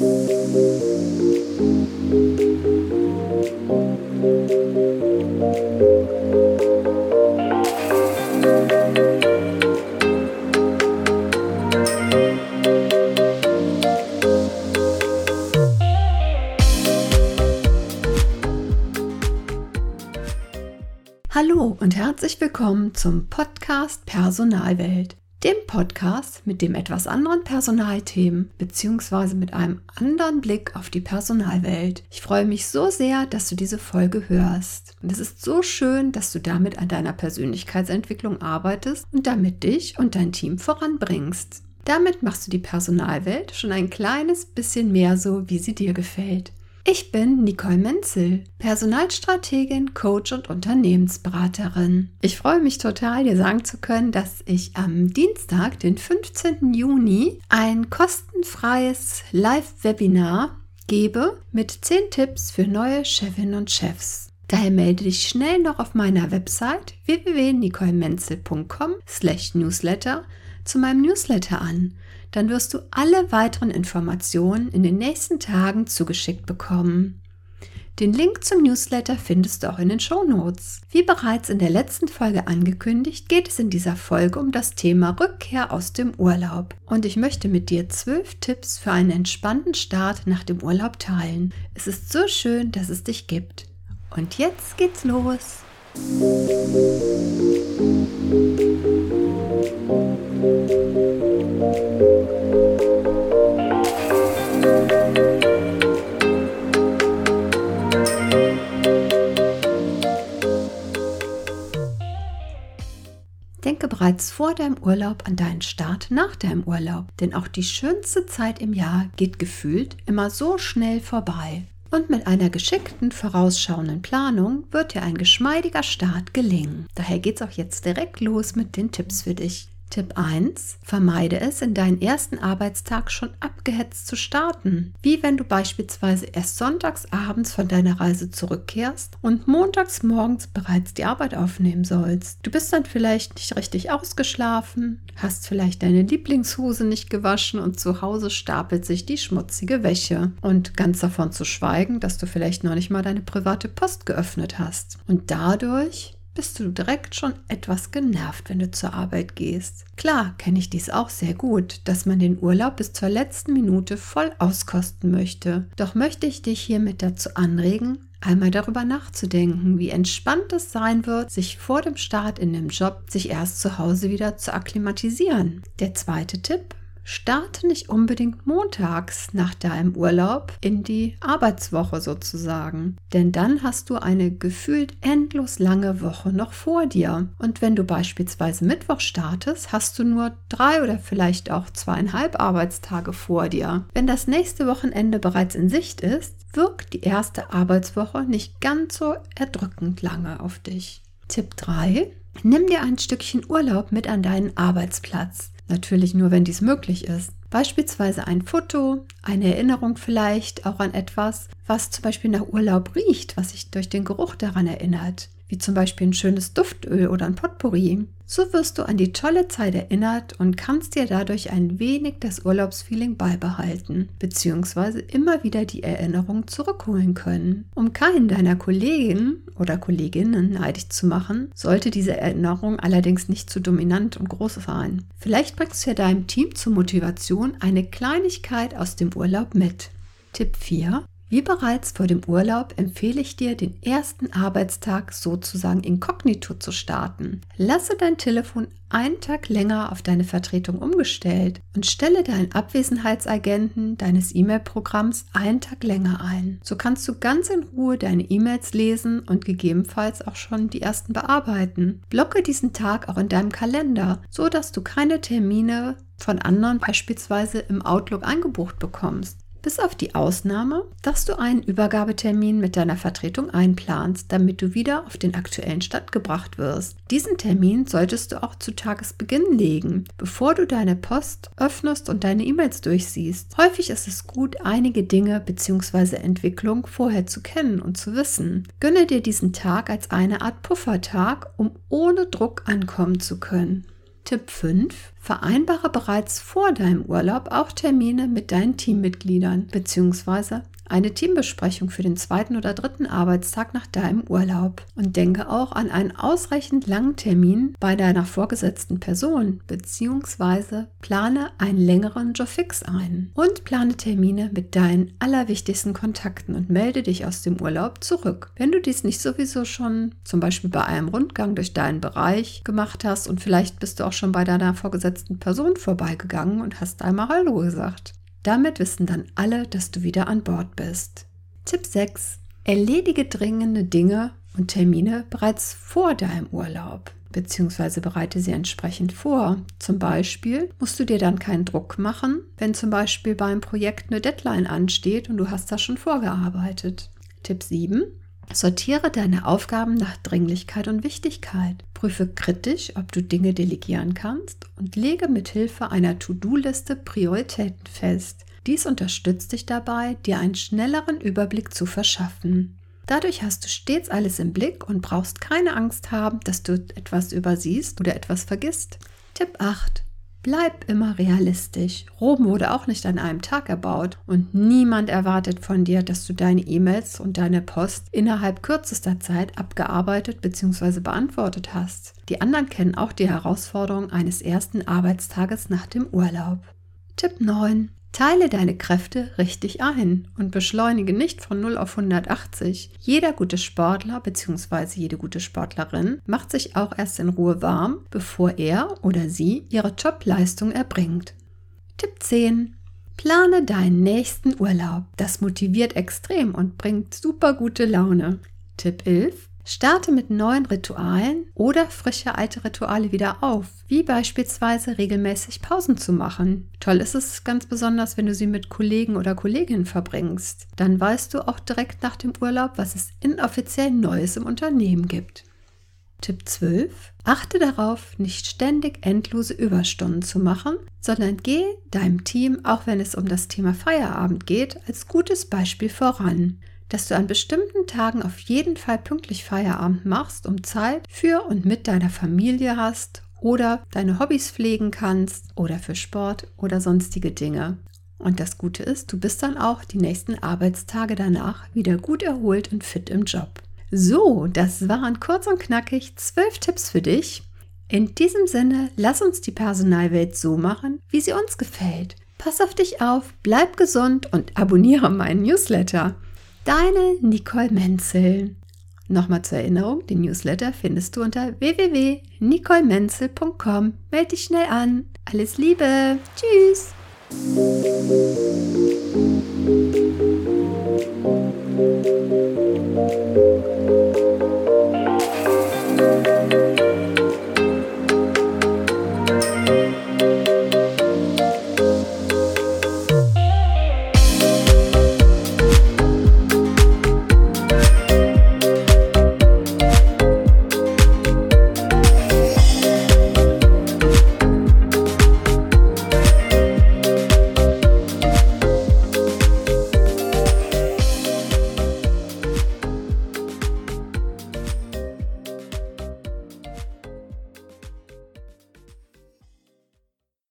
Hallo und herzlich willkommen zum Podcast Personalwelt, dem Podcast mit dem etwas anderen Personalthemen bzw. mit einem anderen Blick auf die Personalwelt. Ich freue mich so sehr, dass du diese Folge hörst. Und es ist so schön, dass du damit an deiner Persönlichkeitsentwicklung arbeitest und damit dich und dein Team voranbringst. Damit machst du die Personalwelt schon ein kleines bisschen mehr so, wie sie dir gefällt. Ich bin Nicole Menzel, Personalstrategin, Coach und Unternehmensberaterin. Ich freue mich total, dir sagen zu können, dass ich am Dienstag, den 15. Juni, ein kostenfreies Live-Webinar gebe mit 10 Tipps für neue Chefinnen und Chefs. Daher melde dich schnell noch auf meiner Website www.nicolemenzel.com/newsletter zu meinem Newsletter an dann wirst du alle weiteren Informationen in den nächsten Tagen zugeschickt bekommen. Den Link zum Newsletter findest du auch in den Show Notes. Wie bereits in der letzten Folge angekündigt, geht es in dieser Folge um das Thema Rückkehr aus dem Urlaub. Und ich möchte mit dir zwölf Tipps für einen entspannten Start nach dem Urlaub teilen. Es ist so schön, dass es dich gibt. Und jetzt geht's los. Denke bereits vor deinem Urlaub an deinen Start nach deinem Urlaub, denn auch die schönste Zeit im Jahr geht gefühlt immer so schnell vorbei. Und mit einer geschickten, vorausschauenden Planung wird dir ein geschmeidiger Start gelingen. Daher geht's auch jetzt direkt los mit den Tipps für dich. Tipp 1. Vermeide es, in deinen ersten Arbeitstag schon abgehetzt zu starten. Wie wenn du beispielsweise erst sonntags abends von deiner Reise zurückkehrst und montags morgens bereits die Arbeit aufnehmen sollst. Du bist dann vielleicht nicht richtig ausgeschlafen, hast vielleicht deine Lieblingshose nicht gewaschen und zu Hause stapelt sich die schmutzige Wäsche. Und ganz davon zu schweigen, dass du vielleicht noch nicht mal deine private Post geöffnet hast. Und dadurch bist du direkt schon etwas genervt, wenn du zur Arbeit gehst. Klar kenne ich dies auch sehr gut, dass man den Urlaub bis zur letzten Minute voll auskosten möchte. Doch möchte ich dich hiermit dazu anregen, einmal darüber nachzudenken, wie entspannt es sein wird, sich vor dem Start in dem Job sich erst zu Hause wieder zu akklimatisieren. Der zweite Tipp, starte nicht unbedingt montags nach deinem Urlaub in die Arbeitswoche sozusagen. Denn dann hast du eine gefühlt endlos lange Woche noch vor dir. Und wenn du beispielsweise Mittwoch startest, hast du nur drei oder vielleicht auch zweieinhalb Arbeitstage vor dir. Wenn das nächste Wochenende bereits in Sicht ist, wirkt die erste Arbeitswoche nicht ganz so erdrückend lange auf dich. Tipp 3. Nimm dir ein Stückchen Urlaub mit an deinen Arbeitsplatz. Natürlich nur, wenn dies möglich ist. Beispielsweise ein Foto, eine Erinnerung vielleicht auch an etwas, was zum Beispiel nach Urlaub riecht, was sich durch den Geruch daran erinnert wie zum Beispiel ein schönes Duftöl oder ein Potpourri. So wirst du an die tolle Zeit erinnert und kannst dir dadurch ein wenig das Urlaubsfeeling beibehalten, beziehungsweise immer wieder die Erinnerung zurückholen können. Um keinen deiner Kollegen oder Kolleginnen neidisch zu machen, sollte diese Erinnerung allerdings nicht zu dominant und groß sein. Vielleicht bringst du ja deinem Team zur Motivation eine Kleinigkeit aus dem Urlaub mit. Tipp 4. Wie bereits vor dem Urlaub empfehle ich dir, den ersten Arbeitstag sozusagen inkognito zu starten. Lasse dein Telefon einen Tag länger auf deine Vertretung umgestellt und stelle deinen Abwesenheitsagenten deines E-Mail-Programms einen Tag länger ein. So kannst du ganz in Ruhe deine E-Mails lesen und gegebenenfalls auch schon die ersten bearbeiten. Blocke diesen Tag auch in deinem Kalender, so dass du keine Termine von anderen beispielsweise im Outlook eingebucht bekommst. Bis auf die Ausnahme, dass du einen Übergabetermin mit deiner Vertretung einplanst, damit du wieder auf den aktuellen Stand gebracht wirst. Diesen Termin solltest du auch zu Tagesbeginn legen, bevor du deine Post öffnest und deine E-Mails durchsiehst. Häufig ist es gut, einige Dinge bzw. Entwicklung vorher zu kennen und zu wissen. Gönne dir diesen Tag als eine Art Puffertag, um ohne Druck ankommen zu können. Tipp 5. Vereinbare bereits vor deinem Urlaub auch Termine mit deinen Teammitgliedern bzw eine Teambesprechung für den zweiten oder dritten Arbeitstag nach deinem Urlaub. Und denke auch an einen ausreichend langen Termin bei deiner vorgesetzten Person bzw. plane einen längeren Jobfix ein. Und plane Termine mit deinen allerwichtigsten Kontakten und melde dich aus dem Urlaub zurück. Wenn du dies nicht sowieso schon zum Beispiel bei einem Rundgang durch deinen Bereich gemacht hast und vielleicht bist du auch schon bei deiner vorgesetzten Person vorbeigegangen und hast einmal Hallo gesagt. Damit wissen dann alle, dass du wieder an Bord bist. Tipp 6. Erledige dringende Dinge und Termine bereits vor deinem Urlaub beziehungsweise bereite sie entsprechend vor. Zum Beispiel musst du dir dann keinen Druck machen, wenn zum Beispiel beim Projekt eine Deadline ansteht und du hast das schon vorgearbeitet. Tipp 7. Sortiere deine Aufgaben nach Dringlichkeit und Wichtigkeit. Prüfe kritisch, ob du Dinge delegieren kannst und lege mit Hilfe einer To-Do-Liste Prioritäten fest. Dies unterstützt dich dabei, dir einen schnelleren Überblick zu verschaffen. Dadurch hast du stets alles im Blick und brauchst keine Angst haben, dass du etwas übersiehst oder etwas vergisst. Tipp 8. Bleib immer realistisch. Rom wurde auch nicht an einem Tag erbaut und niemand erwartet von dir, dass du deine E-Mails und deine Post innerhalb kürzester Zeit abgearbeitet bzw. beantwortet hast. Die anderen kennen auch die Herausforderung eines ersten Arbeitstages nach dem Urlaub. Tipp 9. Teile deine Kräfte richtig ein und beschleunige nicht von 0 auf 180. Jeder gute Sportler bzw. jede gute Sportlerin macht sich auch erst in Ruhe warm, bevor er oder sie ihre Jobleistung erbringt. Tipp 10. Plane deinen nächsten Urlaub. Das motiviert extrem und bringt super gute Laune. Tipp 11. Starte mit neuen Ritualen oder frische alte Rituale wieder auf, wie beispielsweise regelmäßig Pausen zu machen. Toll ist es ganz besonders, wenn du sie mit Kollegen oder Kolleginnen verbringst. Dann weißt du auch direkt nach dem Urlaub, was es inoffiziell Neues im Unternehmen gibt. Tipp 12. Achte darauf, nicht ständig endlose Überstunden zu machen, sondern geh deinem Team, auch wenn es um das Thema Feierabend geht, als gutes Beispiel voran dass du an bestimmten Tagen auf jeden Fall pünktlich Feierabend machst, um Zeit für und mit deiner Familie hast oder deine Hobbys pflegen kannst oder für Sport oder sonstige Dinge. Und das Gute ist, du bist dann auch die nächsten Arbeitstage danach wieder gut erholt und fit im Job. So, das waren kurz und knackig zwölf Tipps für dich. In diesem Sinne, lass uns die Personalwelt so machen, wie sie uns gefällt. Pass auf dich auf, bleib gesund und abonniere meinen Newsletter. Deine Nicole Menzel. Nochmal zur Erinnerung, den Newsletter findest du unter www.nicolemenzel.com. Meld dich schnell an. Alles Liebe. Tschüss.